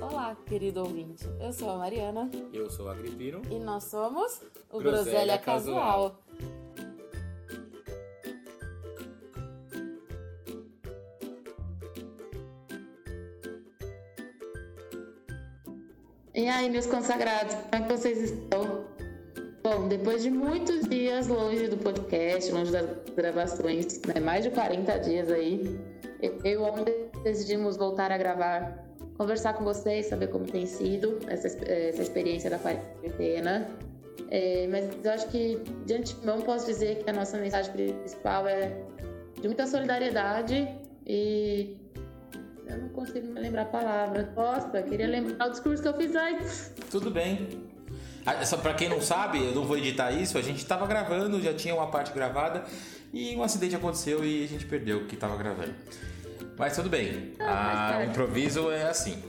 Olá, querido ouvinte. Eu sou a Mariana. Eu sou o Agripino. E nós somos o Groselha Groselha, Casual. Casual. E aí, meus consagrados, como é que vocês estão? Bom, depois de muitos dias longe do podcast, longe das gravações, né, mais de 40 dias aí, eu e o homem decidimos voltar a gravar, conversar com vocês, saber como tem sido essa, essa experiência da quarentena. É, mas eu acho que, de antemão, posso dizer que a nossa mensagem principal é de muita solidariedade e. Eu não consigo me lembrar a palavra. Nossa, queria lembrar o discurso que eu fiz antes. Tudo bem. Ah, Só pra quem não sabe, eu não vou editar isso, a gente tava gravando, já tinha uma parte gravada e um acidente aconteceu e a gente perdeu o que tava gravando. Mas tudo bem. Ah, Ah, o parte. improviso é assim.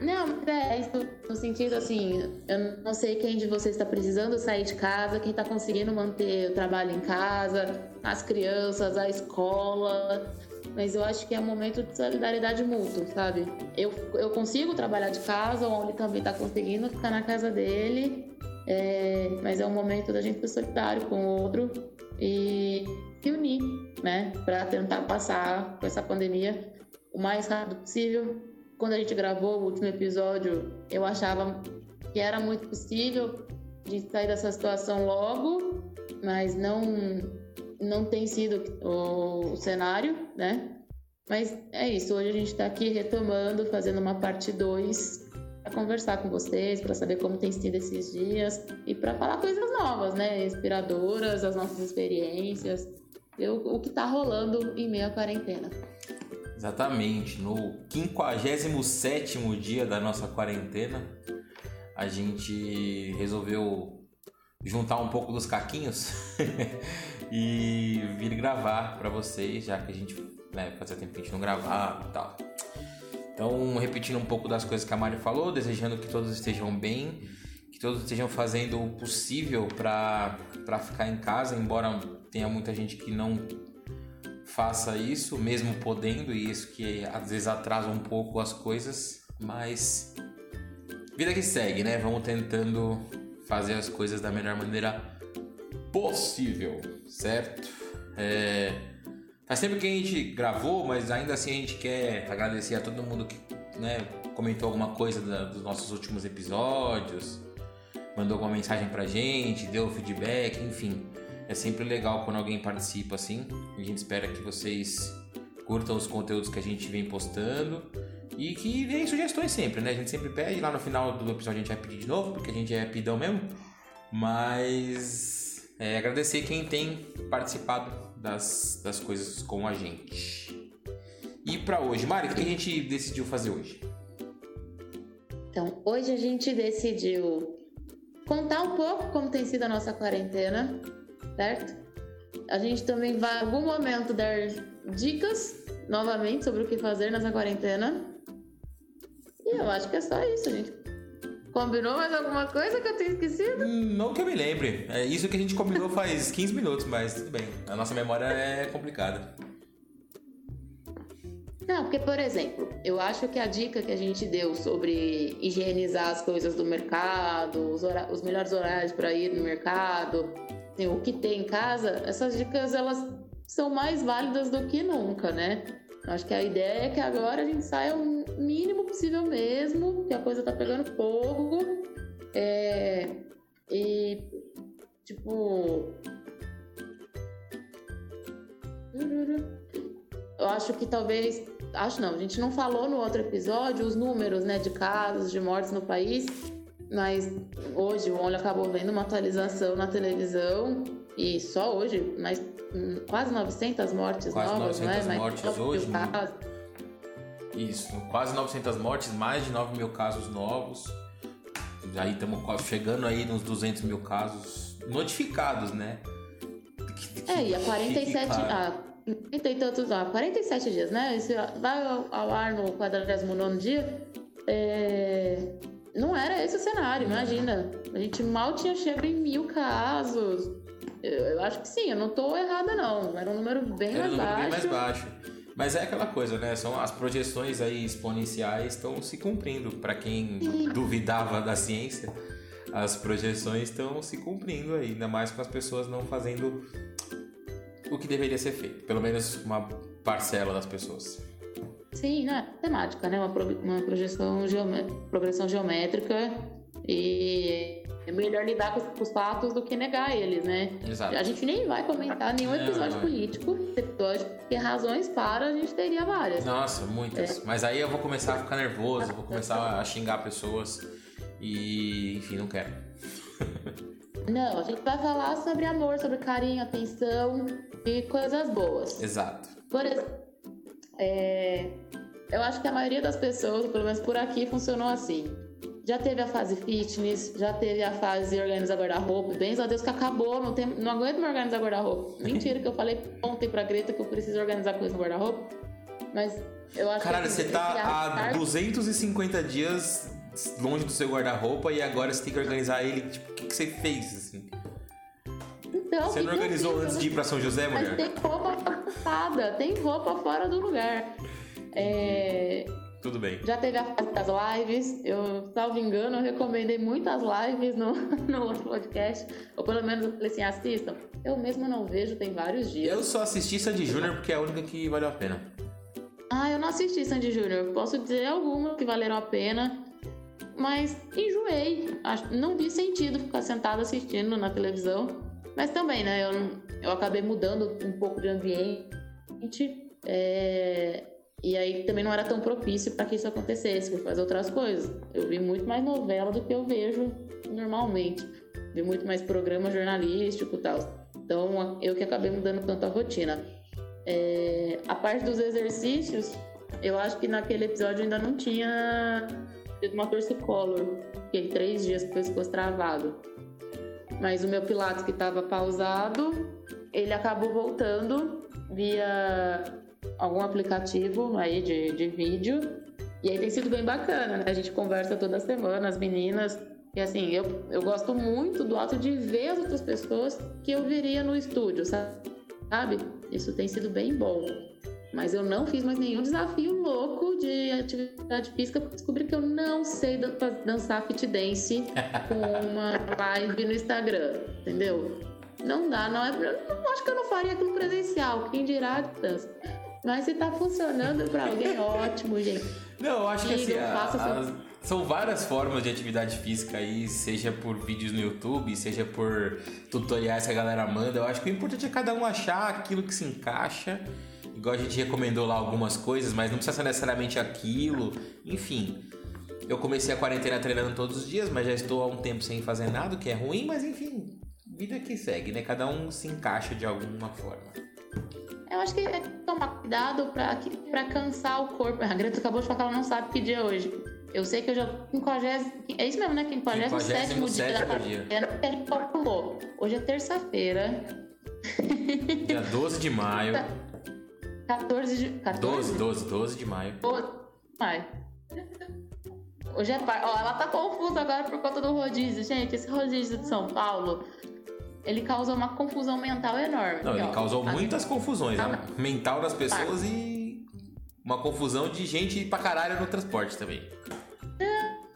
Não, é isso no sentido assim, eu não sei quem de vocês está precisando sair de casa, quem está conseguindo manter o trabalho em casa, as crianças, a escola, mas eu acho que é um momento de solidariedade mútua, sabe? Eu, eu consigo trabalhar de casa, o Oli também está conseguindo ficar na casa dele, é, mas é um momento da gente ser solidário com o outro e se unir, né, para tentar passar com essa pandemia o mais rápido possível quando a gente gravou o último episódio, eu achava que era muito possível gente sair dessa situação logo, mas não não tem sido o, o cenário, né? Mas é isso, hoje a gente está aqui retomando, fazendo uma parte 2 para conversar com vocês, para saber como tem sido esses dias e para falar coisas novas, né? Inspiradoras, as nossas experiências, o, o que está rolando em meio à quarentena. Exatamente. No 57 dia da nossa quarentena, a gente resolveu juntar um pouco dos caquinhos e vir gravar para vocês, já que a gente né, fazia tempo que a gente não gravava e tal. Então, repetindo um pouco das coisas que a Mari falou, desejando que todos estejam bem, todos estejam fazendo o possível para ficar em casa, embora tenha muita gente que não faça isso, mesmo podendo, e isso que às vezes atrasa um pouco as coisas, mas vida que segue, né? Vamos tentando fazer as coisas da melhor maneira possível, certo? É, Faz tempo que a gente gravou, mas ainda assim a gente quer agradecer a todo mundo que né, comentou alguma coisa da- dos nossos últimos episódios, mandou alguma mensagem pra gente, deu feedback, enfim. É sempre legal quando alguém participa assim. A gente espera que vocês curtam os conteúdos que a gente vem postando e que deem sugestões sempre, né? A gente sempre pede, lá no final do episódio a gente vai pedir de novo, porque a gente é pidão mesmo. Mas é, agradecer quem tem participado das, das coisas com a gente. E pra hoje, Mari, o que a gente decidiu fazer hoje? Então, hoje a gente decidiu contar um pouco como tem sido a nossa quarentena, certo? A gente também vai, em algum momento, dar dicas novamente sobre o que fazer nessa quarentena. E eu acho que é só isso, gente. Combinou mais alguma coisa que eu tenho esquecido? Hum, Não que eu me lembre. É isso que a gente combinou faz 15 minutos, mas tudo bem. A nossa memória é complicada. Não, porque, por exemplo, eu acho que a dica que a gente deu sobre higienizar as coisas do mercado, os, hora- os melhores horários para ir no mercado, assim, o que tem em casa, essas dicas elas são mais válidas do que nunca, né? Acho que a ideia é que agora a gente saia o mínimo possível mesmo, que a coisa tá pegando fogo. É, e, tipo. Eu acho que talvez. Acho não, a gente não falou no outro episódio os números né, de casos, de mortes no país, mas hoje o Olho acabou vendo uma atualização na televisão e só hoje, mas hum, quase 900 mortes Quase novas, não é? 900 Mais mortes de 9 mil hoje, né? Isso, quase 900 mortes, mais de 9 mil casos novos. Aí estamos chegando aí nos 200 mil casos notificados, né? É, e a 47. Fique claro. 30 e tantos, ah, 47 dias, né? Esse vai ao, ao ar no 49 dia. É, não era esse o cenário, imagina. A gente mal tinha chegado em mil casos. Eu, eu acho que sim, eu não tô errada, não. Era um número bem Era um mais número bem baixo. mais baixo. Mas é aquela coisa, né? São as projeções aí exponenciais estão se cumprindo. Para quem duvidava da ciência, as projeções estão se cumprindo aí, ainda mais com as pessoas não fazendo o que deveria ser feito. Pelo menos uma parcela das pessoas. Sim, né? Temática, né? Uma, pro, uma projeção geomé progressão geométrica e é melhor lidar com, com, os fatos do que negar eles, né? Exato. A gente nem vai comentar nenhum episódio não, político, episódio, porque razões para a gente teria várias. Nossa, muitas. É. Mas aí eu vou começar a ficar nervoso, vou começar a xingar pessoas e, enfim, não quero. Não, a gente vai falar sobre amor, sobre carinho, atenção e coisas boas. Exato. Por exemplo, é, eu acho que a maioria das pessoas, pelo menos por aqui, funcionou assim. Já teve a fase fitness, já teve a fase organizar guarda-roupa. Bem a Deus que acabou, não, tem, não aguento me organizar guarda-roupa. Mentira que eu falei ontem pra Greta que eu preciso organizar coisa no guarda-roupa. Mas eu acho Caralho, que... você tá há 250 dias longe do seu guarda-roupa e agora você tem que organizar ele. Tipo, o que, que você fez, assim? Então, você não organizou antes de ir pra São José, mulher? Mas tem roupa ocupada, tem roupa fora do lugar. É... Tudo bem. Já teve a fase das lives. Eu, salvo engano, eu recomendei muitas lives no, no outro podcast. Ou pelo menos eu falei assim, assistam. Eu mesmo não vejo, tem vários dias. Eu só assisti Sandy Júnior porque é a única que valeu a pena. Ah, eu não assisti Sandy Júnior. Posso dizer algumas que valeram a pena. Mas enjoei. Não vi sentido ficar sentado assistindo na televisão. Mas também, né? Eu, eu acabei mudando um pouco de ambiente. É, e aí também não era tão propício para que isso acontecesse, fui fazer outras coisas. Eu vi muito mais novela do que eu vejo normalmente. Vi muito mais programa jornalístico e tal. Então eu que acabei mudando tanto a rotina. É, a parte dos exercícios, eu acho que naquele episódio ainda não tinha tido uma torcicolor. Fiquei três dias com o pescoço travado. Mas o meu Pilates que estava pausado, ele acabou voltando via algum aplicativo aí de, de vídeo. E aí tem sido bem bacana, né? A gente conversa toda semana, as meninas. E assim, eu, eu gosto muito do ato de ver as outras pessoas que eu veria no estúdio, sabe? Isso tem sido bem bom. Mas eu não fiz mais nenhum desafio de atividade física porque descobri que eu não sei dançar fit dance com uma live no Instagram, entendeu? Não dá, não é. Eu acho que eu não faria aquilo presencial, quem dirá dança. Mas se tá funcionando para alguém, ótimo, gente. Não, eu acho que assim, a, a, são várias formas de atividade física aí, seja por vídeos no YouTube, seja por tutoriais que a galera manda. Eu acho que o importante é cada um achar aquilo que se encaixa Igual a gente recomendou lá algumas coisas, mas não precisa ser necessariamente aquilo. Enfim, eu comecei a quarentena treinando todos os dias, mas já estou há um tempo sem fazer nada, o que é ruim, mas enfim, vida que segue, né? Cada um se encaixa de alguma forma. Eu acho que é tomar cuidado pra, pra cansar o corpo. A Greta acabou de falar que ela não sabe que dia é hoje. Eu sei que eu já. 50, é isso mesmo, né? 57 dia da quarentena. Calculou. Hoje é terça-feira. Dia 12 de maio. 14 de. 14? 12, 12, 12 de maio. 12 de maio. Hoje é par... Ó, ela tá confusa agora por conta do rodízio. Gente, esse rodízio de São Paulo, ele causou uma confusão mental enorme. Não, ele ó, causou muitas confusões, né? Mental das pessoas e uma confusão de gente pra caralho no transporte também.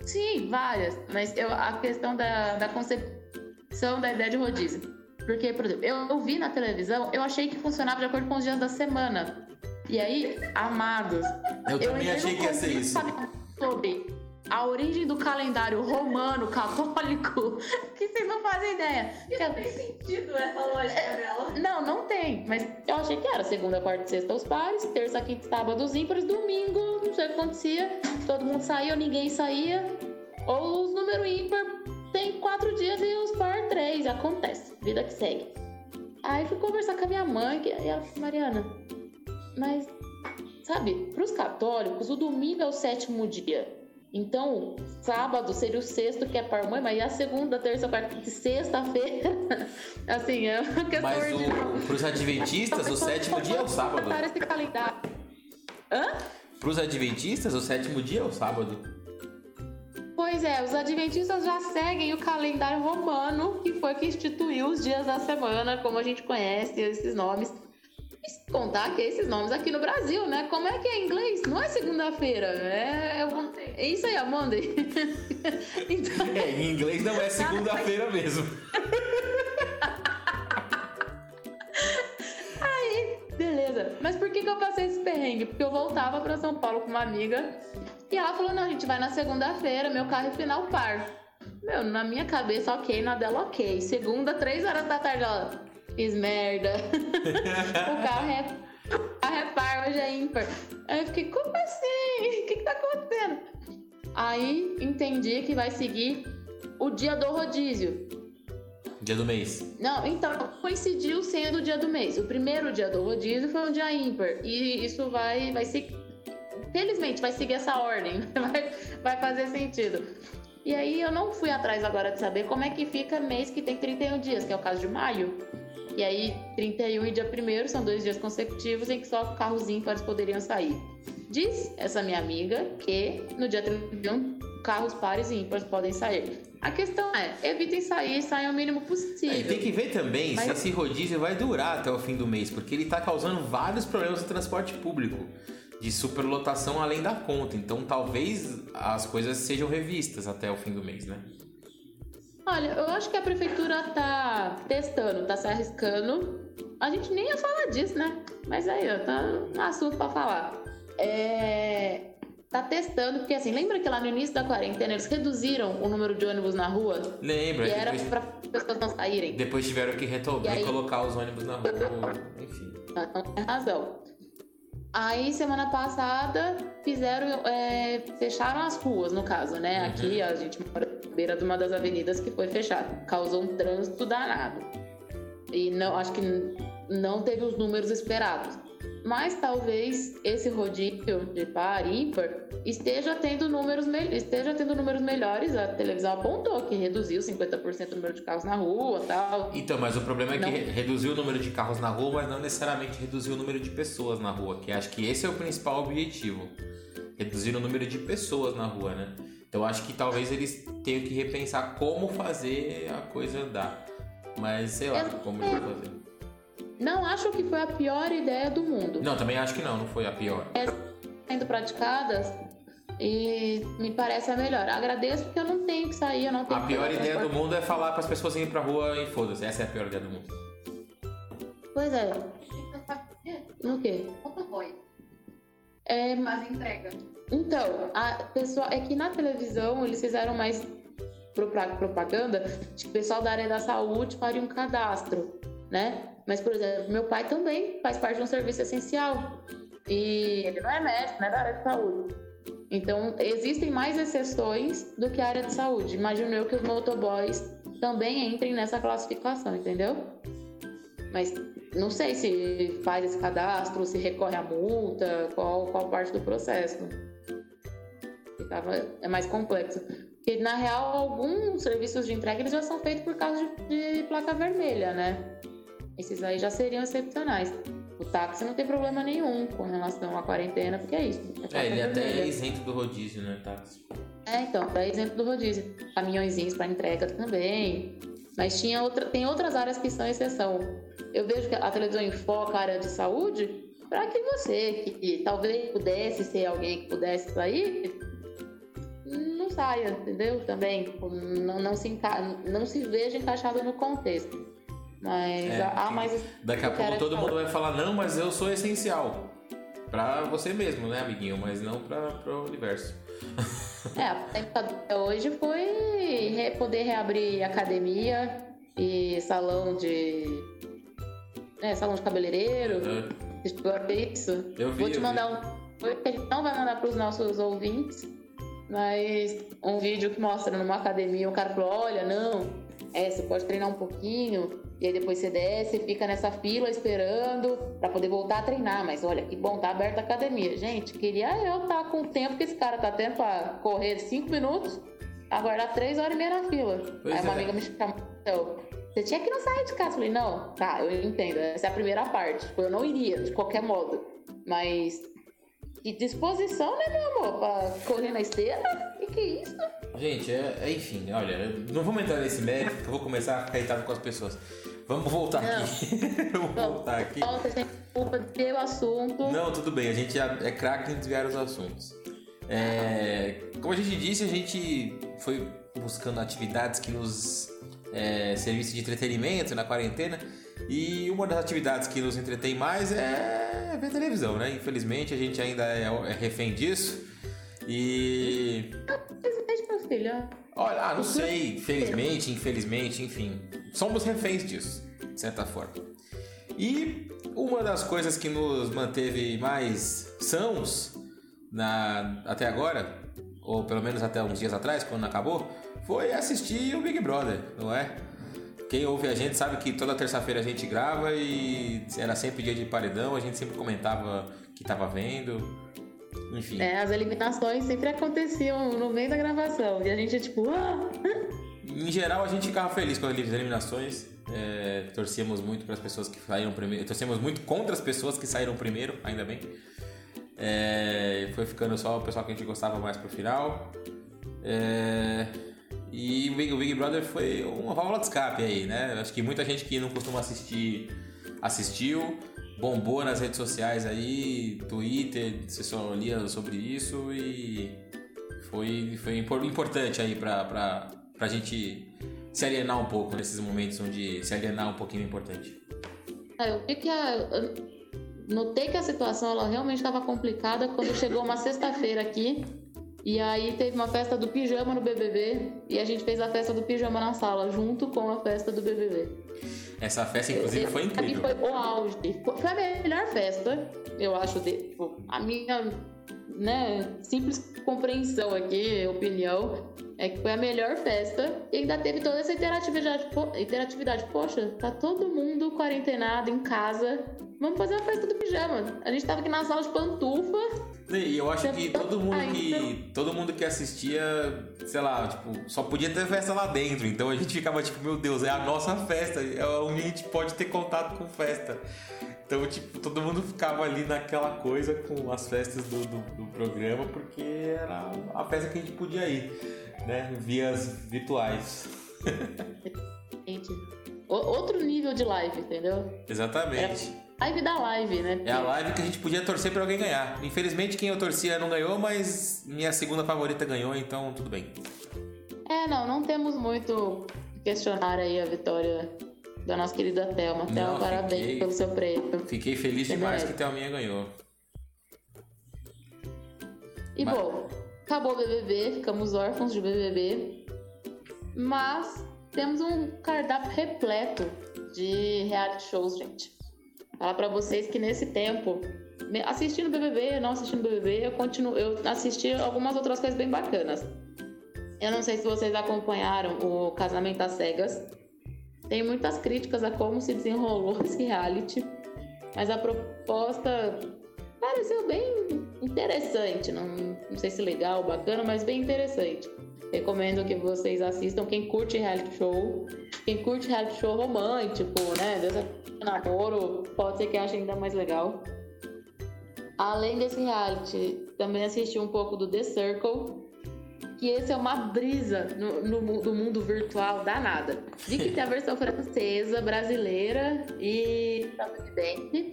Sim, várias. Mas eu, a questão da, da concepção da ideia de rodízio. Porque, por exemplo, eu, eu vi na televisão, eu achei que funcionava de acordo com os dias da semana. E aí, amados. Eu, eu também achei que ia ser isso. Sobre a origem do calendário romano católico, que vocês não fazem ideia. Não tem sentido essa lógica é, dela. Não, não tem. Mas eu achei que era segunda, quarta e sexta os pares, terça, quinta, sábado os ímpares, domingo, não sei o que acontecia. Todo mundo saía ou ninguém saía. Ou os números ímpar tem quatro dias e os par três. Acontece. Vida que segue. Aí fui conversar com a minha mãe e ela disse, Mariana, mas, sabe, para os católicos, o domingo é o sétimo dia. Então, sábado seria o sexto, que é par mãe, mas e a segunda, terça, quarta, sexta-feira? assim, é uma questão Mas para os adventistas, o sétimo dia é o sábado. Esse calendário. Hã? Para os adventistas, o sétimo dia é o sábado. Pois é, os adventistas já seguem o calendário romano, que foi que instituiu os dias da semana, como a gente conhece esses nomes. E contar que esses nomes aqui no Brasil, né? Como é que é em inglês? Não é segunda-feira, é, é, é isso aí, a Monday. então, É, em inglês não é segunda-feira mesmo. Mas por que, que eu passei esse perrengue? Porque eu voltava pra São Paulo com uma amiga e ela falou: não, a gente vai na segunda-feira, meu carro é final par. Meu, na minha cabeça, ok, na dela, ok. Segunda, três horas da tarde, ela fiz merda. o carro é, o carro é par, hoje é ímpar. Aí eu fiquei, como assim? O que, que tá acontecendo? Aí entendi que vai seguir o dia do rodízio. Dia do mês. Não, então coincidiu sendo o dia do mês. O primeiro dia do rodízio foi um dia ímpar. E isso vai, vai se. Felizmente, vai seguir essa ordem. Vai, vai fazer sentido. E aí eu não fui atrás agora de saber como é que fica mês que tem 31 dias, que é o caso de maio. E aí, 31 e dia 1 são dois dias consecutivos em que só carros ímpares poderiam sair. Diz essa minha amiga que no dia 31 carros pares e ímpares podem sair. A questão é, evitem sair, saiam o mínimo possível. É, e tem que ver também se Mas- esse rodízio vai durar até o fim do mês, porque ele tá causando vários problemas no transporte público, de superlotação além da conta. Então talvez as coisas sejam revistas até o fim do mês, né? Olha, eu acho que a prefeitura tá testando, tá se arriscando. A gente nem ia falar disso, né? Mas aí, ó, tá um assunto pra falar. É. Tá testando, porque assim, lembra que lá no início da quarentena eles reduziram o número de ônibus na rua? Lembra? E era depois, pra pessoas não saírem? depois tiveram que reto- E aí? recolocar os ônibus na rua, enfim. Então tem razão. Aí, semana passada, fizeram. é, fecharam as ruas, no caso, né? Uhum. Aqui a gente mora na beira de uma das avenidas que foi fechada. Causou um trânsito danado. E não, acho que não teve os números esperados. Mas talvez esse rodízio de par ímpar esteja tendo números me- esteja tendo números melhores. A televisão apontou que reduziu 50% o número de carros na rua tal. Então, mas o problema é que Não. reduziu o número de carros na rua, mas não necessariamente reduziu o número de pessoas na rua, que acho que esse é o principal objetivo. Reduzir o número de pessoas na rua, né? Então acho que talvez eles tenham que repensar como fazer a coisa andar. Mas sei lá como eles vão fazer. Não acho que foi a pior ideia do mundo. Não, também acho que não, não foi a pior. sendo praticadas e me parece a melhor. Agradeço porque eu não tenho que sair, eu não tenho A que pior ideia do mundo é falar para as pessoas irem pra rua e foda-se. Essa é a pior ideia do mundo. Pois é, no quê? Motoboy. É, Faz entrega. então, a pessoa é que na televisão eles fizeram mais propaganda de que o pessoal da área da saúde faria um cadastro, né? Mas, por exemplo, meu pai também faz parte de um serviço essencial. E ele não é médico, não é da área de saúde. Então, existem mais exceções do que a área de saúde. Imagino eu que os motoboys também entrem nessa classificação, entendeu? Mas não sei se faz esse cadastro, se recorre à multa, qual, qual parte do processo. Ficava, é mais complexo. Porque, na real, alguns serviços de entrega eles já são feitos por causa de, de placa vermelha, né? Esses aí já seriam excepcionais. O táxi não tem problema nenhum com relação à quarentena, porque é isso. placa É, ele até é isento do rodízio, né, tá? É, então, é exemplo do rodízio. Caminhõezinhos para entrega também. Mas tinha outra, tem outras áreas que são exceção. Eu vejo que a televisão enfoca a área de saúde para que você, que talvez pudesse ser alguém que pudesse sair, não saia, entendeu? Também não, não, se, enca... não se veja encaixado no contexto. Mas É, mais. Daqui a pouco todo mundo vai falar, não, mas eu sou essencial. Pra você mesmo, né, amiguinho? Mas não pra, pro universo. É, a até hoje foi poder reabrir academia e salão de. É, salão de cabeleireiro. Uhum. Isso? Eu vi, Vou te mandar um. A gente não vai mandar para os nossos ouvintes, mas um vídeo que mostra numa academia, o cara falou: olha, não, é, você pode treinar um pouquinho, e aí depois você desce, fica nessa fila esperando para poder voltar a treinar. Mas olha, que bom, tá aberta a academia. Gente, queria eu estar com o tempo que esse cara tá tendo para correr 5 minutos, aguardar 3 horas e meia na fila. Pois aí uma é. amiga me chamou. então, Você tinha que não sair de casa. Eu falei, não, tá, eu entendo. Essa é a primeira parte. Tipo, eu não iria, de qualquer modo. Mas. E disposição, né, meu amor? Pra correr na esteira? Que que é isso? Gente, é, é, enfim, olha, não vamos entrar nesse mérito, que eu vou começar a ficar irritado com as pessoas. Vamos voltar Não. aqui. vamos voltar aqui. Volta, gente. desculpa, desviei o assunto. Não, tudo bem, a gente é é craque em desviar os assuntos. É, como a gente disse, a gente foi buscando atividades que nos é, servissem de entretenimento na quarentena. E uma das atividades que nos entretém mais é ver televisão, né? Infelizmente a gente ainda é, é refém disso. E. Beijo, meu filho. Olha, ah, não sei, felizmente, infelizmente, enfim. Somos reféns disso, de certa forma. E uma das coisas que nos manteve mais sãos na, até agora, ou pelo menos até uns dias atrás, quando acabou, foi assistir o Big Brother, não é? Quem ouve a gente sabe que toda terça-feira a gente grava e era sempre dia de paredão, a gente sempre comentava que estava vendo. Enfim. É, as eliminações sempre aconteciam no meio da gravação. E a gente, tipo, ah! Em geral, a gente ficava feliz com as eliminações. É, torcíamos muito para as pessoas que saíram primeiro. Torcíamos muito contra as pessoas que saíram primeiro, ainda bem. É, foi ficando só o pessoal que a gente gostava mais pro final. É, e o Big, o Big Brother foi uma válvula de escape aí, né? Acho que muita gente que não costuma assistir assistiu, bombou nas redes sociais aí, Twitter, você só lia sobre isso e foi, foi impor- importante aí pra, pra, pra gente se alienar um pouco nesses momentos onde se alienar um pouquinho é importante. Ah, Eu vi que a. Notei que a situação ela realmente estava complicada quando chegou uma sexta-feira aqui. E aí teve uma festa do pijama no BBB. E a gente fez a festa do pijama na sala, junto com a festa do BBB. Essa festa, inclusive, foi Pra mim incrível. foi o auge. Foi foi a melhor festa, eu acho. De, tipo, a minha né, simples compreensão aqui, opinião, é que foi a melhor festa. E ainda teve toda essa interatividade. interatividade. Poxa, tá todo mundo quarentenado em casa. Vamos fazer uma festa do pijama. A gente tava aqui na sala de pantufa. E eu acho que todo mundo que todo mundo que assistia, sei lá, tipo, só podia ter festa lá dentro. Então a gente ficava tipo, meu Deus, é a nossa festa, é onde a gente pode ter contato com festa. Então, tipo, todo mundo ficava ali naquela coisa com as festas do, do, do programa, porque era a festa que a gente podia ir, né? Vias virtuais. Outro nível de live, entendeu? Exatamente. Live da live, né? É a live que a gente podia torcer pra alguém ganhar. Infelizmente, quem eu torcia não ganhou, mas minha segunda favorita ganhou, então tudo bem. É, não, não temos muito que questionar aí a vitória da nossa querida Thelma. Thelma, parabéns fiquei- pelo seu prêmio. Fiquei feliz Você demais que Thelminha ganhou. E Mas- bom, acabou o BBB, ficamos órfãos de BBB, mas temos um cardápio repleto de reality shows, gente. Falar pra vocês que nesse tempo, assistindo BBB, não assistindo BBB, eu continuo, eu assisti algumas outras coisas bem bacanas. Eu não sei se vocês acompanharam o Casamento às Cegas. Tem muitas críticas a como se desenrolou esse reality, mas a proposta pareceu bem interessante. Não, não sei se legal, bacana, mas bem interessante. Recomendo que vocês assistam. Quem curte reality show, quem curte reality show romântico, né? Dessa namoro, pode ser que ache ainda mais legal. Além desse reality, também assisti um pouco do The Circle, que esse é uma brisa no, no do mundo virtual danada. Vi que tem a versão francesa, brasileira e estadunidense.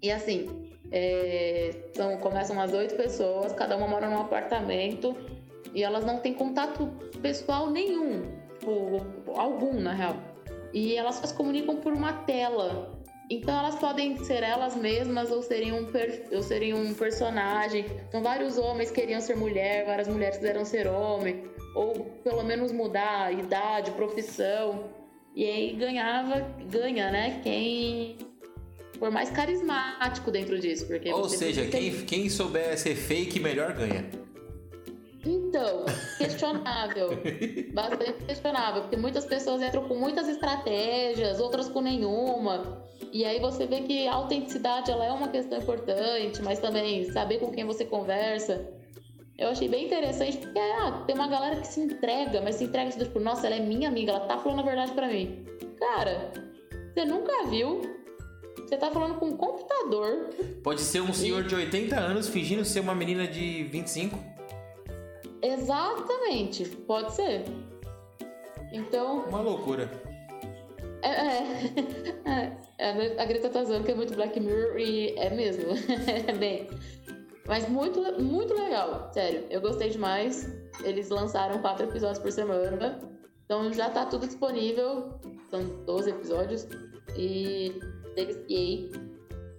E assim, é, são, começam umas oito pessoas, cada uma mora num apartamento e elas não têm contato pessoal nenhum, tipo, algum na real. E elas só se comunicam por uma tela. Então elas podem ser elas mesmas ou seriam um, per- ou seriam um personagem. Então vários homens queriam ser mulher, várias mulheres quiseram ser homem, ou pelo menos mudar a idade, profissão. E aí ganhava, ganha, né? Quem for mais carismático dentro disso. Porque Ou seja, quem, quem souber ser fake melhor ganha. Então, questionável. Bastante questionável, porque muitas pessoas entram com muitas estratégias, outras com nenhuma. E aí você vê que a autenticidade ela é uma questão importante, mas também saber com quem você conversa. Eu achei bem interessante, porque ah, tem uma galera que se entrega, mas se entrega tipo, nossa, ela é minha amiga, ela tá falando a verdade pra mim. Cara, você nunca viu. Você tá falando com um computador. Pode ser um senhor de 80 anos fingindo ser uma menina de 25. Exatamente, pode ser. Então, Uma loucura. É, é, É, A Greta tá zoando que é muito Black Mirror e é mesmo. Bem. Mas muito, muito legal, sério. Eu gostei demais. Eles lançaram quatro episódios por semana. Então já tá tudo disponível. São 12 episódios. E deliciei.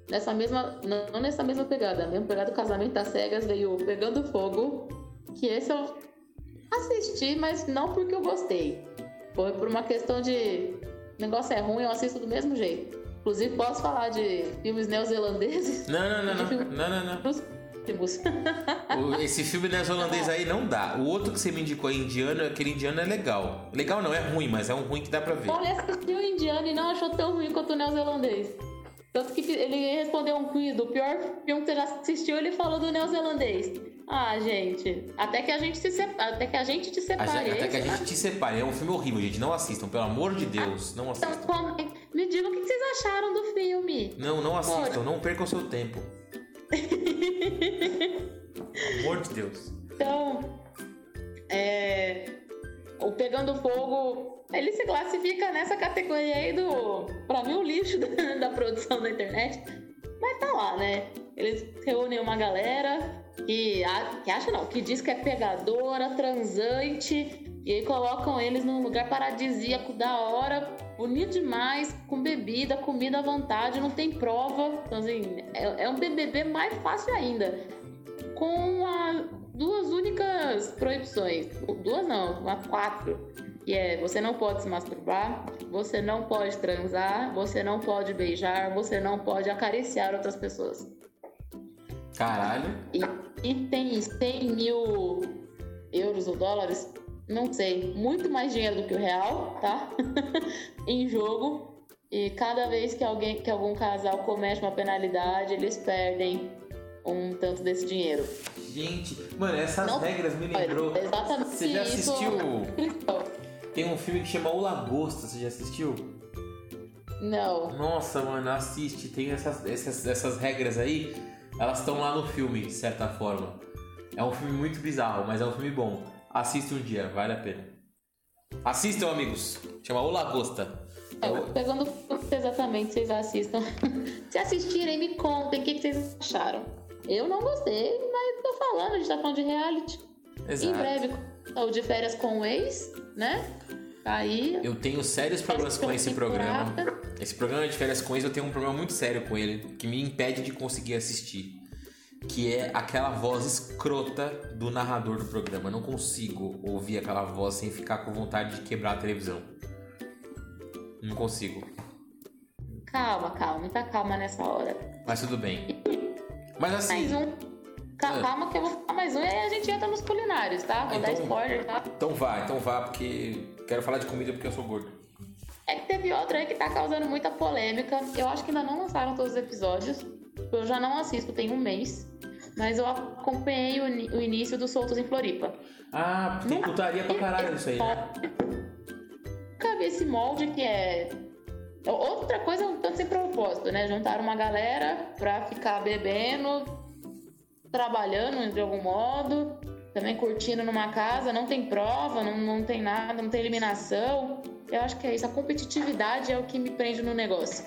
Nessa mesma. Não nessa mesma pegada. A mesma pegada do casamento das cegas veio Pegando Fogo. Que esse eu assisti, mas não porque eu gostei. Foi por uma questão de. O negócio é ruim, eu assisto do mesmo jeito. Inclusive, posso falar de filmes neozelandeses? Não, não, não, não. filme- Não, não, não. Esse filme neozelandês aí não dá. O outro que você me indicou aí, indiano, aquele indiano é legal. Legal não, é ruim, mas é um ruim que dá pra ver. Paulo assistiu indiano e não achou tão ruim quanto o neozelandês. Tanto que ele respondeu um quiz do pior filme que você já assistiu, ele falou do neozelandês. Ah, gente, até que a gente se até que a gente te separe. gente- até que a gente te separe. É um filme horrível, gente. Não assistam, pelo amor de Deus. Não Então, assistam. comentem. me digam o que vocês acharam do filme. Não, não assistam. Não percam seu tempo. Pelo amor de Deus. Então, é, o Pegando Fogo, ele se classifica nessa categoria aí do, pra mim, o lixo da, da produção da internet. Mas tá lá, né? Eles reúnem uma galera que, que acha não, que diz que é pegadora, transante, e aí colocam eles num lugar paradisíaco da hora, bonito demais, com bebida, comida à vontade, não tem prova. Então, assim, é, é um BBB mais fácil ainda com a- duas únicas proibições. Duas não, uma quatro. Que é você não pode se masturbar, você não pode transar, você não pode beijar, você não pode acariciar outras pessoas. Caralho. E, e tem 100 mil euros ou dólares, não sei, muito mais dinheiro do que o real, tá? em jogo. E cada vez que alguém, que algum casal comete uma penalidade, eles perdem um tanto desse dinheiro. Gente, mano, essas Não- regras me lembrou. Exatamente Você já isso. assistiu? Então, Tem um filme que chama O Lagosta, você já assistiu? Não. Nossa, mano, assiste. Tem essas, essas, essas regras aí, elas estão lá no filme, de certa forma. É um filme muito bizarro, mas é um filme bom. Assista um dia, vale a pena. Assistam, amigos. Chama O Lagosta. É o- Pegando exatamente, vocês assistam. Se assistirem, me contem o que, vocês acharam. Eu não gostei, mas tô falando, a gente tá falando de reality. Em Exato. breve, o de férias com o ex, né? Tá aí. Eu tenho sérios problemas com esse programa. Esse programa de férias com eles, eu tenho um problema muito sério com ele, que me impede de conseguir assistir. Que é aquela voz escrota do narrador do programa. Eu não consigo ouvir aquela voz sem ficar com vontade de quebrar a televisão. Não consigo. Calma, calma, muita calma nessa hora. Mas tudo bem. Mas assim. Mais um. Ca- É. Calma que eu vou falar mais um e aí a gente entra nos culinários, tá? Vou dar Então- spoiler, tá? Então vá, então vá, porque quero falar de comida porque eu sou gordo. É que teve outra aí que tá causando muita polêmica. Eu acho que ainda não lançaram todos os episódios. Eu já não assisto, tem um mês. Mas eu acompanhei o, o início dos Soltos em Floripa. Ah, tem putaria pra caralho isso aí, né? Nunca vi esse molde que é. Outra coisa um tanto sem propósito, né? Juntaram uma galera pra ficar bebendo, trabalhando de algum modo, também curtindo numa casa, não tem prova, não, não tem nada, não tem eliminação. Eu acho que é isso, a competitividade é o que me prende no negócio.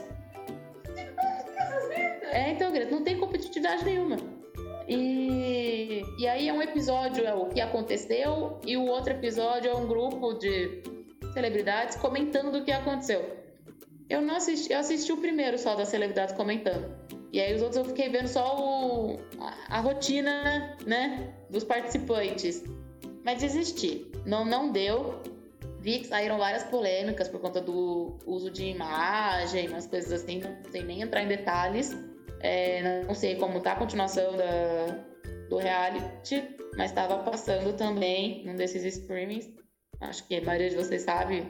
É, então, Greta, não tem competitividade nenhuma. E, e aí é um episódio é o que aconteceu e o outro episódio é um grupo de celebridades comentando do que aconteceu. Eu não assisti, eu assisti o primeiro só das celebridades comentando. E aí os outros eu fiquei vendo só o, a, a rotina, né, dos participantes. Mas desisti. Não, não deu. Vi que saíram várias polêmicas por conta do uso de imagem, umas coisas assim, não sei nem entrar em detalhes. É, não sei como tá a continuação da, do reality, mas estava passando também num desses streamings. Acho que a maioria de vocês sabe,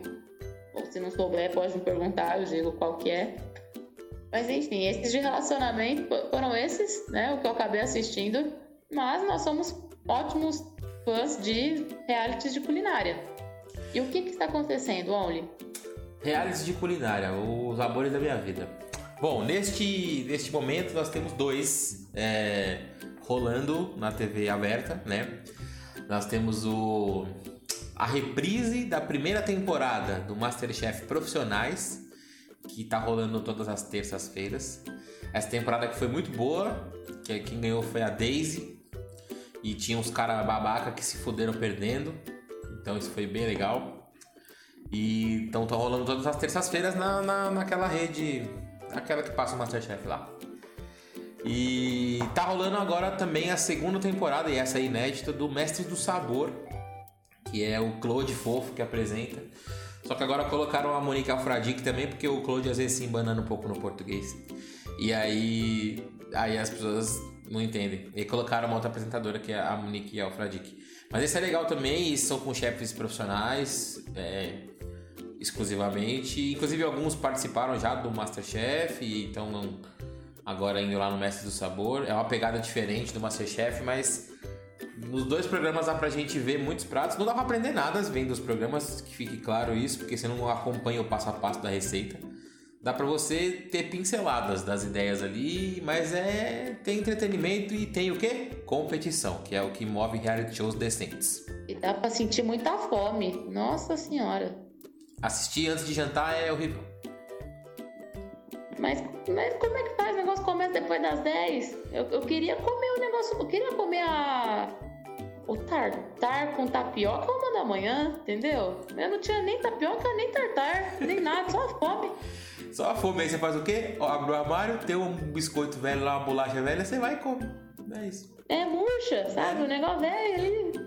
ou se não souber, pode me perguntar, eu digo qual que é. Mas enfim, esses de relacionamento foram esses, né? O que eu acabei assistindo. Mas nós somos ótimos fãs de realities de culinária. E o que, que está acontecendo, Only? Realities de culinária, os sabores da minha vida. Bom, neste, neste momento nós temos dois é, rolando na TV aberta, né? Nós temos o a reprise da primeira temporada do Masterchef Profissionais, que tá rolando todas as terças-feiras. Essa temporada que foi muito boa, que quem ganhou foi a Daisy. E tinha uns caras babaca que se fuderam perdendo. Então isso foi bem legal. E então tá rolando todas as terças-feiras na, na, naquela rede. Aquela que passa o Masterchef lá. E tá rolando agora também a segunda temporada, e essa é inédita, do Mestre do Sabor, que é o Claude Fofo que apresenta. Só que agora colocaram a Monique Alfradique também, porque o Claude às vezes se embanando um pouco no português. E aí, aí as pessoas não entendem. E colocaram uma outra apresentadora que é a Monique Alfradique. Mas esse é legal também, e são com chefes profissionais, é, exclusivamente. Inclusive alguns participaram já do Masterchef, então agora indo lá no Mestre do Sabor. É uma pegada diferente do Masterchef, mas nos dois programas dá pra gente ver muitos pratos. Não dá pra aprender nada vendo os programas, que fique claro isso, porque você não acompanha o passo a passo da receita. Dá pra você ter pinceladas das ideias ali, mas é tem entretenimento e tem o quê? Competição, que é o que move reality shows decentes. E dá pra sentir muita fome. Nossa senhora. Assistir antes de jantar é horrível. Mas, mas como é que faz? O negócio começa depois das 10. Eu, eu queria comer o negócio. Eu queria comer a. O tartar com tapioca uma da manhã, entendeu? Eu não tinha nem tapioca, nem tartar, nem nada, só fome. Só a fome. Aí você faz o quê? Ó, Abre o armário, tem um biscoito velho lá, uma bolacha velha, você vai e come. É isso. É murcha, sabe? O negócio velho ali.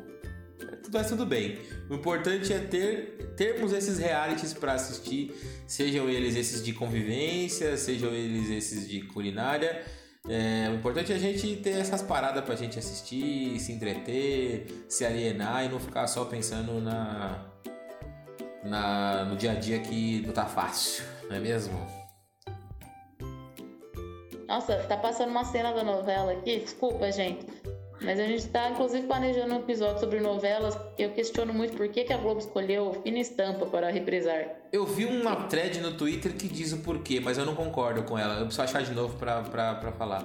Mas tudo bem. O importante é ter termos esses realities para assistir, sejam eles esses de convivência, sejam eles esses de culinária. É, o importante é a gente ter essas paradas pra gente assistir, se entreter, se alienar e não ficar só pensando na, na no dia a dia que não tá fácil, não é mesmo? Nossa, tá passando uma cena da novela aqui, desculpa, gente. Mas a gente está, inclusive, planejando um episódio sobre novelas, eu questiono muito por que, que a Globo escolheu Fina Estampa para reprisar. Eu vi uma thread no Twitter que diz o porquê, mas eu não concordo com ela. Eu preciso achar de novo pra falar.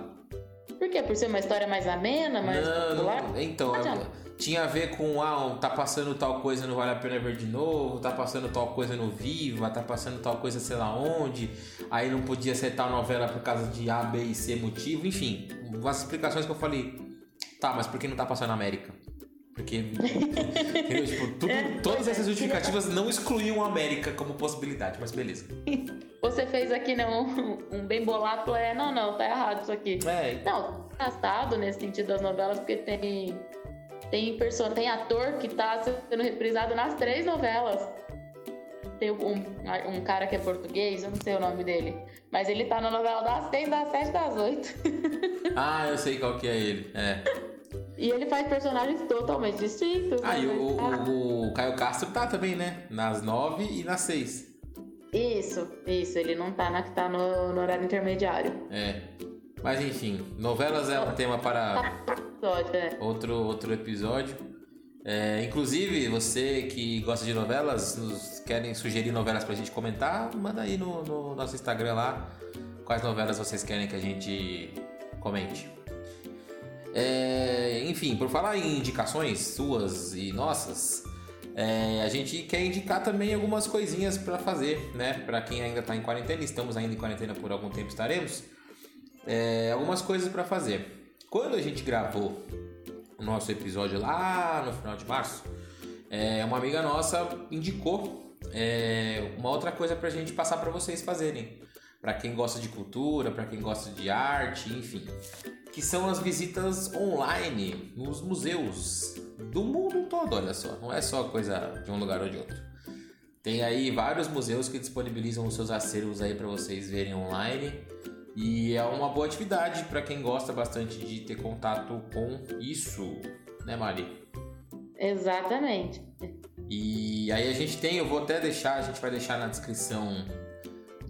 Por quê? Por ser uma história mais amena, mais não, popular? Não, então, Não tinha a ver com, ah, tá passando tal coisa, não vale a pena ver de novo, tá passando tal coisa no Viva, tá passando tal coisa sei lá onde, aí não podia ser tal novela por causa de A, B e C motivo, enfim, umas explicações que eu falei, Tá, mas por que não tá passando na América? Porque? Tipo, tudo, É, todas essas justificativas não excluíam a América como possibilidade, mas beleza. Você fez aqui né, um, um bem bolado, é, não, não, tá errado isso aqui. É, Não, engraçado nesse sentido das novelas, porque tem tem person... tem ator que tá sendo reprisado nas três novelas. Tem um, um cara que é português, eu não sei o nome dele, mas ele tá na novela das seis, das sete, das oito. ah, eu sei qual que é ele. É. E ele faz personagens totalmente distintos. Ah, e né? o, Ah, o, o Caio Castro tá também, né? Nas nove e nas seis. Isso, isso, ele não tá na que tá no, no horário intermediário. É. Mas enfim, novelas é um tema para é. outro, outro episódio. É, inclusive, você que gosta de novelas, nos querem sugerir novelas pra gente comentar, manda aí no, no nosso Instagram lá quais novelas vocês querem que a gente comente. É, enfim, por falar em indicações suas e nossas, é, a gente quer indicar também algumas coisinhas pra fazer, né? Pra quem ainda tá em quarentena, estamos ainda em quarentena por algum tempo estaremos. É, algumas coisas pra fazer. Quando a gente gravou o nosso episódio lá no final de março, é, uma amiga nossa indicou é, uma outra coisa pra gente passar pra vocês fazerem. Pra quem gosta de cultura, pra quem gosta de arte, enfim. Que são as visitas online nos museus do mundo todo, olha só. Não é só coisa de um lugar ou de outro. Tem aí vários museus que disponibilizam os seus acervos aí para vocês verem online. E é uma boa atividade para quem gosta bastante de ter contato com isso, né, Mari? Exatamente. E aí a gente tem, eu vou até deixar, a gente vai deixar na descrição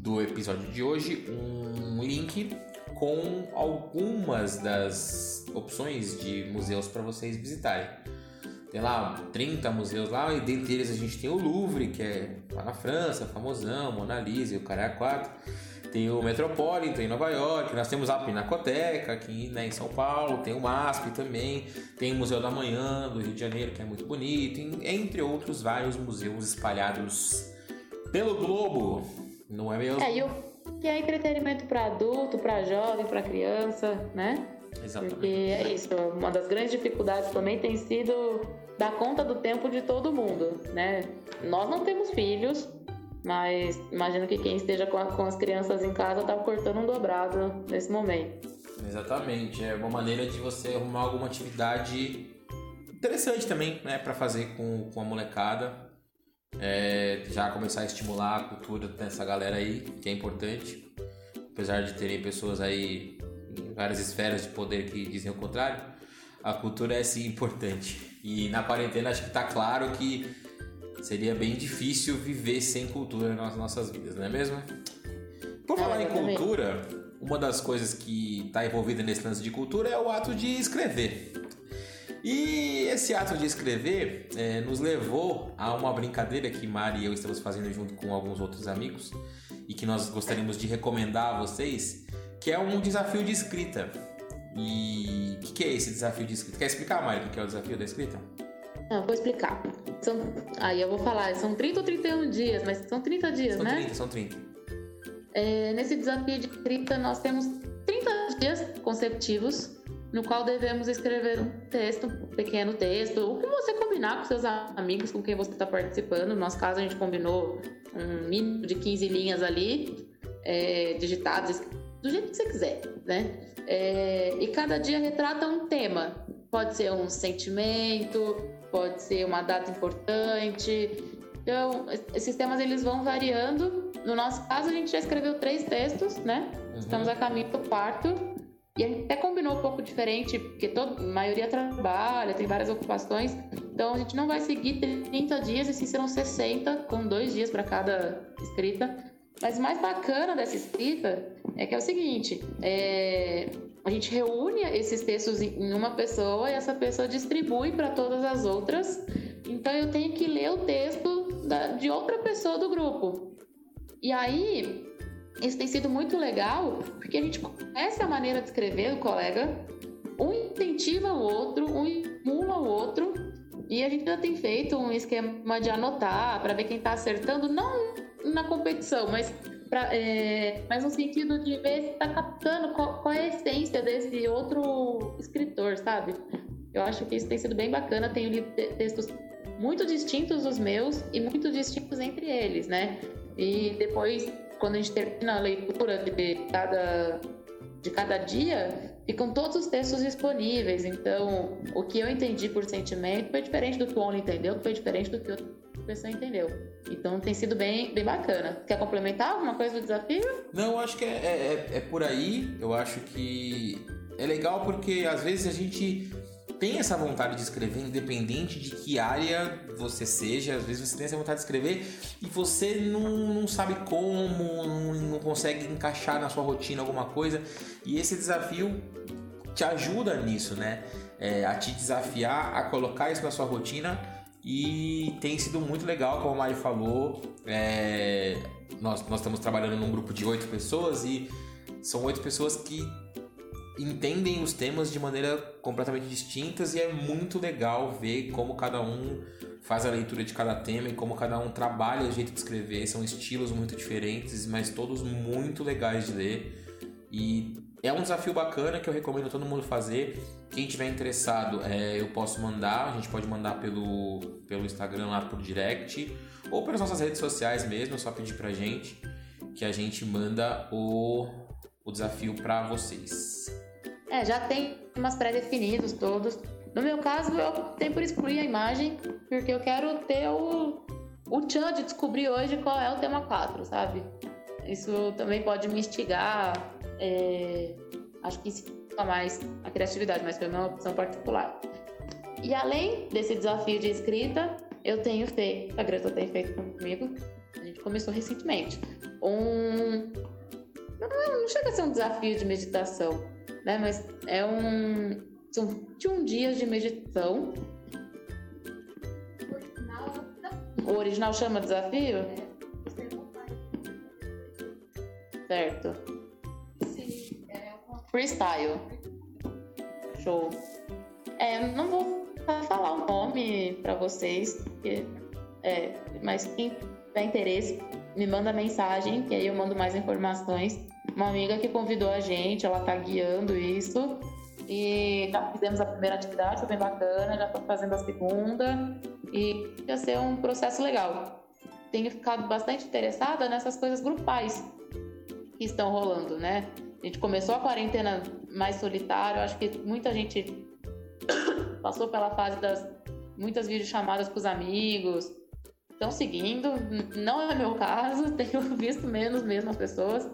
do episódio de hoje um link com algumas das opções de museus para vocês visitarem. Tem lá 30 museus lá, e dentre eles a gente tem o Louvre, que é lá na França, famosão, Mona Lisa e o Caralho 4. Tem o Metropolitan em Nova York, nós temos a Pinacoteca aqui né, em São Paulo, tem o MASP também, tem o Museu da Manhã do Rio de Janeiro, que é muito bonito, entre outros vários museus espalhados pelo globo. Não é mesmo? É, e o que é entretenimento para adulto, para jovem, para criança, né? Exatamente. Porque é isso, uma das grandes dificuldades também tem sido dar conta do tempo de todo mundo, né? Nós não temos filhos, mas imagino que quem esteja com, a- com as crianças em casa tá cortando um dobrado nesse momento. Exatamente, é uma maneira de você arrumar alguma atividade interessante também, né, para fazer com, com a molecada. É, já começar a estimular a cultura dessa galera aí, que é importante. Apesar de terem pessoas aí em várias esferas de poder que dizem o contrário, a cultura é sim importante. E na quarentena acho que tá claro que seria bem difícil viver sem cultura nas nossas vidas, não é mesmo? Por É, falar em exatamente. cultura, uma das coisas que está envolvida nesse lance de cultura é o ato de escrever. E esse ato de escrever eh, nos levou a uma brincadeira que Mari e eu estamos fazendo junto com alguns outros amigos e que nós gostaríamos de recomendar a vocês, que é um desafio de escrita. E o que, que é esse desafio de escrita? Quer explicar, Mari, o que é o desafio da escrita? Não, vou explicar. São, aí eu vou falar, são 30 ou 31 dias, mas são 30 dias, São né? 30, são 30. É, nesse desafio de escrita, nós temos 30 dias consecutivos no qual devemos escrever um texto, um pequeno texto, o que você combinar com seus amigos, com quem você está participando. No nosso caso, a gente combinou um mínimo de 15 linhas ali, é, digitadas, do jeito que você quiser, né? É, e cada dia retrata um tema. Pode ser um sentimento, pode ser uma data importante. Então, esses temas eles vão variando. No nosso caso, a gente já escreveu três textos, né? Uhum. Estamos a caminho do quarto. E até combinou um pouco diferente, porque toda, a maioria trabalha, tem várias ocupações. Então a gente não vai seguir 30 dias, e sim serão 60, com dois dias para cada escrita. Mas o mais bacana dessa escrita é que é o seguinte: é, a gente reúne esses textos em em uma pessoa e essa pessoa distribui para todas as outras. Então eu tenho que ler o texto da- de outra pessoa do grupo. E aí, isso tem sido muito legal, porque a gente conhece a maneira de escrever do colega, um incentiva o outro, um estimula o outro, e a gente já tem feito um esquema de anotar para ver quem está acertando, não na competição, mas, pra, é, mas no sentido de ver se está captando qual, qual é a essência desse outro escritor, sabe? Eu acho que isso tem sido bem bacana. Tenho lido te- textos muito distintos dos meus e muito distintos entre eles, né? E depois, quando a gente termina a leitura de cada, de cada dia, ficam todos os textos disponíveis. Então, o que eu entendi por sentimento foi diferente do que o Ono entendeu, foi diferente do que outra pessoa entendeu. Então, tem sido bem, bem bacana. Quer complementar alguma coisa do desafio? Não, acho que é, é- é por aí. Eu acho que é legal porque às vezes a gente tem essa vontade de escrever, independente de que área você seja. Às vezes você tem essa vontade de escrever e você não, não sabe como, não, não consegue encaixar na sua rotina alguma coisa. E esse desafio te ajuda nisso, né? É, a te desafiar a colocar isso na sua rotina e tem sido muito legal, como a Mari falou. é, nós, nós estamos trabalhando num grupo de oito pessoas e são oito pessoas que entendem os temas de maneira completamente distintas e é muito legal ver como cada um faz a leitura de cada tema e como cada um trabalha o jeito de escrever. São estilos muito diferentes, mas todos muito legais de ler. E é um desafio bacana que eu recomendo todo mundo fazer. Quem tiver interessado, é, eu posso mandar. A gente pode mandar pelo, pelo Instagram lá por direct ou pelas nossas redes sociais mesmo. É só pedir pra gente que a gente manda o, o desafio pra vocês. É, já tem umas pré-definidos todos. No meu caso, eu optei por excluir a imagem, porque eu quero ter o, o tchan de descobrir hoje qual é o tema 4, sabe? Isso também pode me instigar, é, acho que instiga mais a criatividade, mas foi uma opção particular. E além desse desafio de escrita, eu tenho feito, a Greta tem feito comigo, a gente começou recentemente, um... Não, não chega a ser um desafio de meditação, né? Mas é um. São 21 dias de meditação. O original chama desafio? Certo. Freestyle. Show. É, não vou falar o nome pra vocês, porque, é, mas quem tiver interesse me manda mensagem, que aí eu mando mais informações. Uma amiga que convidou a gente, ela tá guiando isso. E já fizemos a primeira atividade, foi bem bacana, já tô fazendo a segunda. E vai ser um processo legal. Tenho ficado bastante interessada nessas coisas grupais que estão rolando, né? A gente começou a quarentena mais solitário, acho que muita gente passou pela fase das muitas videochamadas com os amigos, estão seguindo, não é meu caso, tenho visto menos mesmo as pessoas,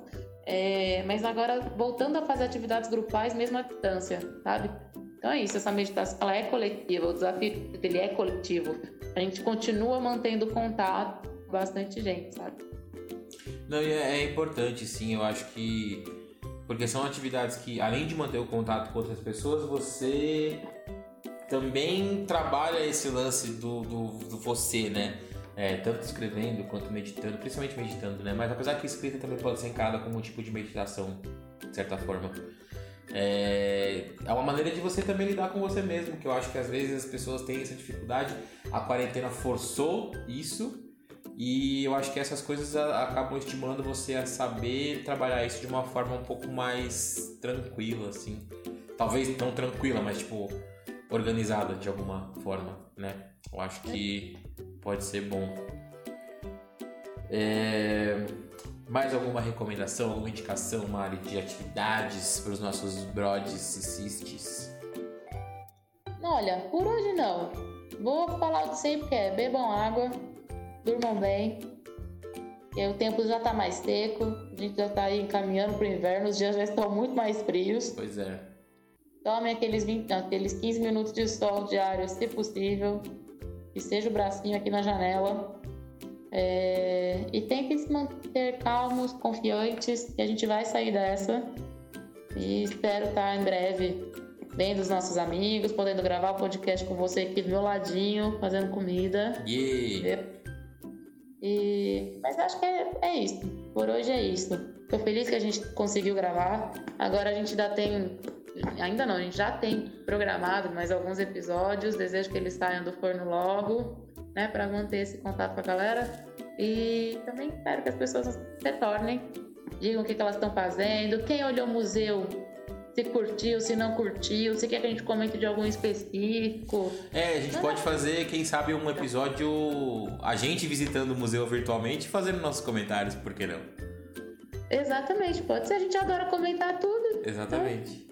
é, mas agora voltando a fazer atividades grupais mesmo à distância, sabe? Então é isso, essa meditação ela é coletiva, o desafio dele é coletivo. A gente continua mantendo contato com bastante gente, sabe? Não, é, é importante sim, eu acho que porque são atividades que além de manter o contato com outras pessoas, você também trabalha esse lance do, do, do você, né? É, tanto escrevendo quanto meditando, principalmente meditando, né? Mas apesar que escrita também pode ser encarada como um tipo de meditação, de certa forma. É, é uma maneira de você também lidar com você mesmo, que eu acho que às vezes as pessoas têm essa dificuldade. A quarentena forçou isso e eu acho que essas coisas acabam estimulando você a saber trabalhar isso de uma forma um pouco mais tranquila, assim. Talvez não tranquila, mas tipo organizada de alguma forma, né? Eu acho que pode ser bom. É... Mais alguma recomendação, alguma indicação, Mari, de atividades para os nossos brodes e cistes? Olha, por hoje não. Vou falar o de sempre que é bebam água, durmam bem. E o tempo já está mais seco, a gente já está aí encaminhando para o inverno, os dias já estão muito mais frios. Pois é. Tome aqueles, 20, aqueles 15 minutos de sol diário, se possível. Que seja o bracinho aqui na janela. É... E tem que se manter calmos, confiantes, que a gente vai sair dessa. E espero estar em breve bem dos nossos amigos, podendo gravar o podcast com você aqui do meu ladinho, fazendo comida. Yeah. E... Mas acho que é, é isso. Por hoje é isso. Tô feliz que a gente conseguiu gravar. Agora a gente ainda tem Ainda não, a gente já tem programado mais alguns episódios. Desejo que eles saiam do forno logo, né? Para manter esse contato com a galera. E também espero que as pessoas retornem, digam o que, que elas estão fazendo. Quem olhou o museu se curtiu, se não curtiu, se quer que a gente comente de algum específico. É, a gente não pode fazer, quem sabe, um episódio a gente visitando o museu virtualmente e fazendo nossos comentários, por que não? Exatamente, pode ser, a gente adora comentar tudo. Exatamente.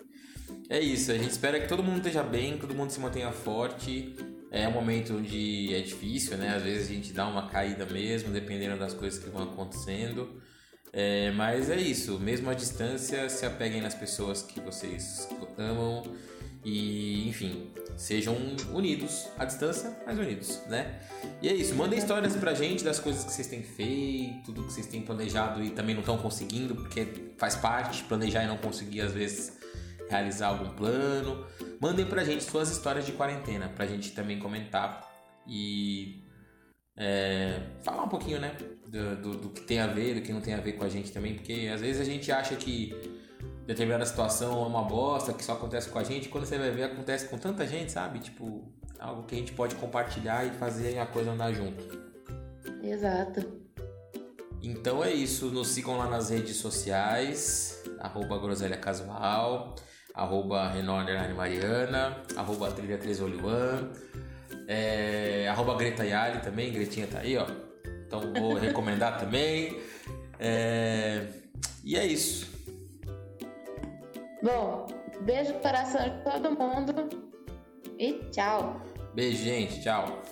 É isso, a gente espera que todo mundo esteja bem, que todo mundo se mantenha forte. É um momento onde é difícil, né? Às vezes a gente dá uma caída mesmo, dependendo das coisas que vão acontecendo. É, mas é isso, mesmo à distância, se apeguem nas pessoas que vocês amam e, enfim, sejam unidos à distância, mas unidos, né? E é isso, mandem histórias pra gente das coisas que vocês têm feito, do que vocês têm planejado e também não estão conseguindo, porque faz parte planejar e não conseguir às vezes realizar algum plano. Mandem pra gente suas histórias de quarentena, pra gente também comentar e é, falar um pouquinho, né? Do, do, do, que tem a ver, do que não tem a ver com a gente também, porque às vezes a gente acha que determinada situação é uma bosta, que só acontece com a gente, quando você vai ver, acontece com tanta gente, sabe? Tipo, algo que a gente pode compartilhar e fazer a coisa andar junto. Exato. Então é isso, nos sigam lá nas redes sociais, arroba Groselha Casual arroba Renault Mariana, arroba Trilha 3 Olivan, é, arroba Greta Yali também, Gretinha tá aí, ó. Então vou recomendar também. É, e é isso. Bom, beijo no coração de todo mundo e tchau. Beijo, gente. Tchau.